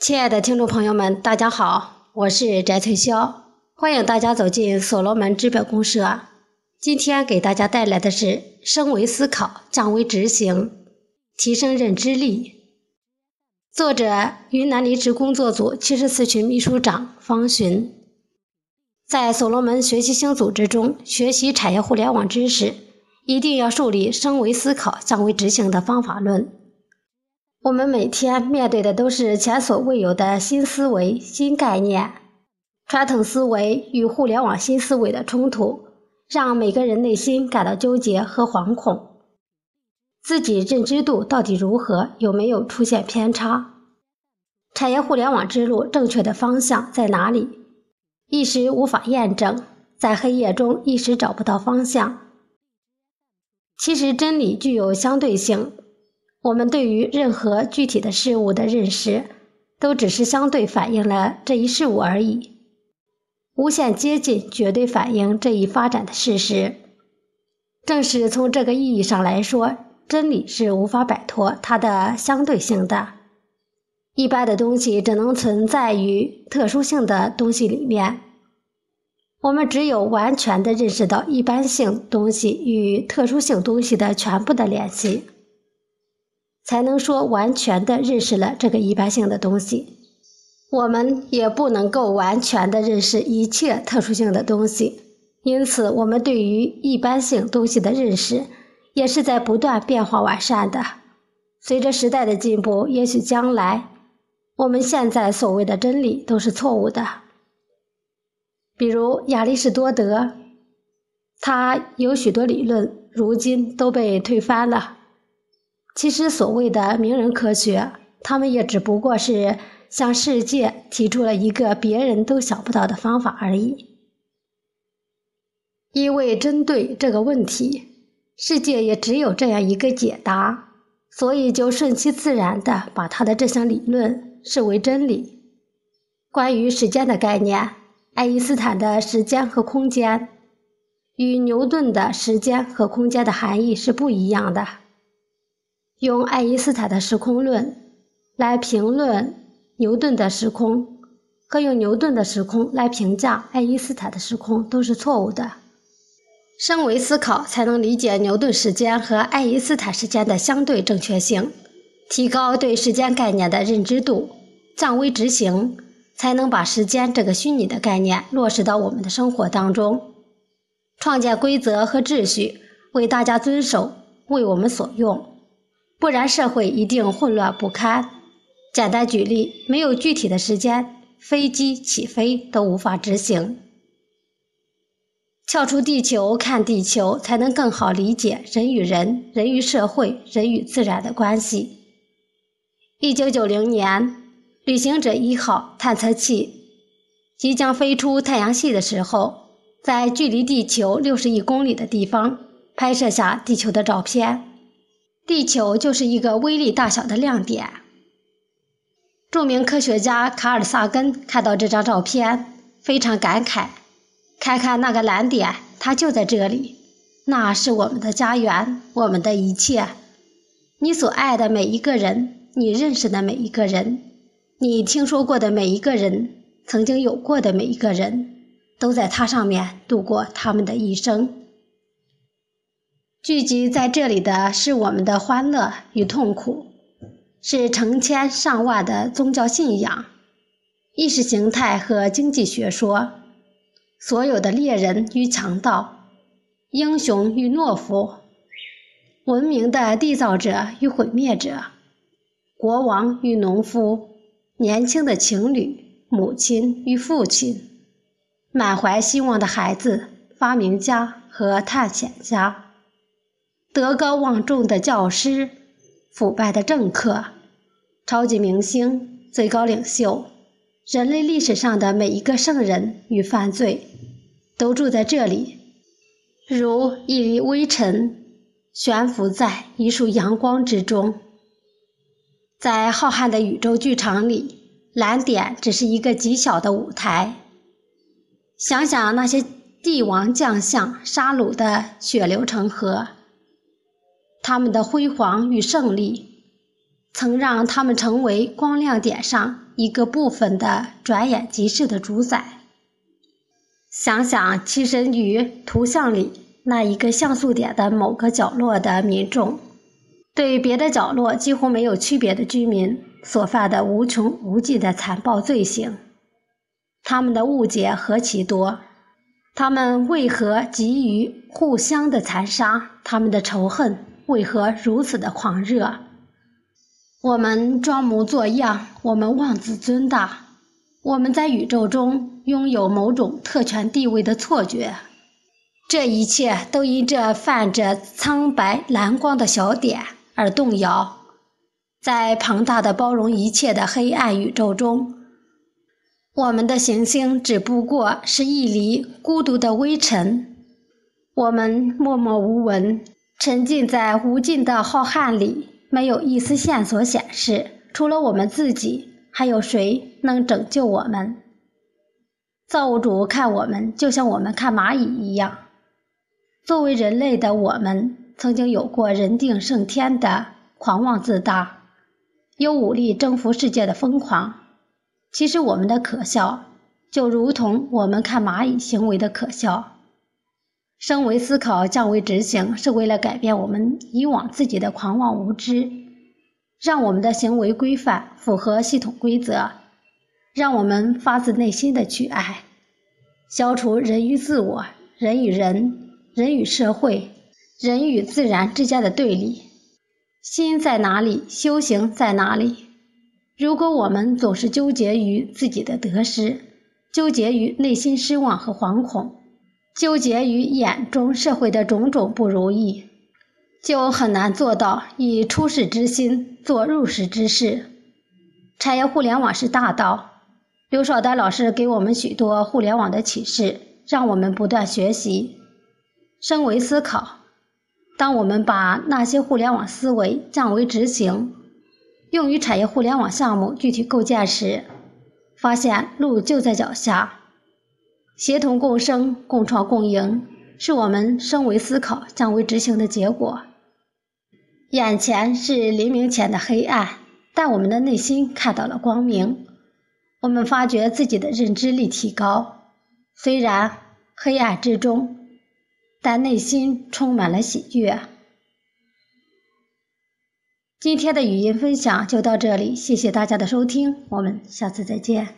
亲爱的听众朋友们，大家好，我是翟翠霄，欢迎大家走进所罗门资本公社。今天给大家带来的是：升维思考，降维执行，提升认知力。作者：云南离职工作组七十四群秘书长方寻。在所罗门学习型组织中学习产业互联网知识，一定要树立升维思考、降维执行的方法论。我们每天面对的都是前所未有的新思维、新概念，传统思维与互联网新思维的冲突，让每个人内心感到纠结和惶恐。自己认知度到底如何？有没有出现偏差？产业互联网之路正确的方向在哪里？一时无法验证，在黑夜中一时找不到方向。其实真理具有相对性。我们对于任何具体的事物的认识，都只是相对反映了这一事物而已，无限接近绝对反映这一发展的事实。正是从这个意义上来说，真理是无法摆脱它的相对性的。一般的东西只能存在于特殊性的东西里面。我们只有完全的认识到一般性东西与特殊性东西的全部的联系。才能说完全的认识了这个一般性的东西，我们也不能够完全的认识一切特殊性的东西，因此我们对于一般性东西的认识也是在不断变化完善的。随着时代的进步，也许将来我们现在所谓的真理都是错误的。比如亚里士多德，他有许多理论，如今都被推翻了。其实，所谓的名人科学，他们也只不过是向世界提出了一个别人都想不到的方法而已。因为针对这个问题，世界也只有这样一个解答，所以就顺其自然的把他的这项理论视为真理。关于时间的概念，爱因斯坦的时间和空间与牛顿的时间和空间的含义是不一样的。用爱因斯坦的时空论来评论牛顿的时空，和用牛顿的时空来评价爱因斯坦的时空都是错误的。升维思考才能理解牛顿时间和爱因斯坦时间的相对正确性，提高对时间概念的认知度，降维执行，才能把时间这个虚拟的概念落实到我们的生活当中，创建规则和秩序，为大家遵守，为我们所用。不然，社会一定混乱不堪。简单举例，没有具体的时间，飞机起飞都无法执行。跳出地球看地球，才能更好理解人与人、人与社会、人与自然的关系。一九九零年，旅行者一号探测器即将飞出太阳系的时候，在距离地球六十亿公里的地方拍摄下地球的照片。地球就是一个微粒大小的亮点。著名科学家卡尔萨根看到这张照片，非常感慨：“看看那个蓝点，它就在这里，那是我们的家园，我们的一切。你所爱的每一个人，你认识的每一个人，你听说过的每一个人，曾经有过的每一个人，都在它上面度过他们的一生。”聚集在这里的是我们的欢乐与痛苦，是成千上万的宗教信仰、意识形态和经济学说，所有的猎人与强盗、英雄与懦夫、文明的缔造者与毁灭者、国王与农夫、年轻的情侣、母亲与父亲、满怀希望的孩子、发明家和探险家。德高望重的教师，腐败的政客，超级明星，最高领袖，人类历史上的每一个圣人与犯罪，都住在这里，如一粒微尘，悬浮在一束阳光之中。在浩瀚的宇宙剧场里，蓝点只是一个极小的舞台。想想那些帝王将相杀戮的血流成河。他们的辉煌与胜利，曾让他们成为光亮点上一个部分的转眼即逝的主宰。想想栖身于图像里那一个像素点的某个角落的民众，对别的角落几乎没有区别的居民所犯的无穷无尽的残暴罪行，他们的误解何其多！他们为何急于互相的残杀？他们的仇恨为何如此的狂热？我们装模作样，我们妄自尊大，我们在宇宙中拥有某种特权地位的错觉。这一切都因这泛着苍白蓝光的小点而动摇。在庞大的包容一切的黑暗宇宙中。我们的行星只不过是一粒孤独的微尘，我们默默无闻，沉浸在无尽的浩瀚里，没有一丝线索显示，除了我们自己，还有谁能拯救我们？造物主看我们，就像我们看蚂蚁一样。作为人类的我们，曾经有过人定胜天的狂妄自大，有武力征服世界的疯狂。其实我们的可笑，就如同我们看蚂蚁行为的可笑。升维思考，降维执行，是为了改变我们以往自己的狂妄无知，让我们的行为规范符合系统规则，让我们发自内心的去爱，消除人与自我、人与人、人与社会、人与自然之间的对立。心在哪里，修行在哪里。如果我们总是纠结于自己的得失，纠结于内心失望和惶恐，纠结于眼中社会的种种不如意，就很难做到以出世之心做入世之事。产业互联网是大道，刘少丹老师给我们许多互联网的启示，让我们不断学习，升维思考。当我们把那些互联网思维降为执行。用于产业互联网项目具体构建时，发现路就在脚下，协同共生、共创共赢，是我们升维思考、降维执行的结果。眼前是黎明前的黑暗，但我们的内心看到了光明。我们发觉自己的认知力提高，虽然黑暗之中，但内心充满了喜悦。今天的语音分享就到这里，谢谢大家的收听，我们下次再见。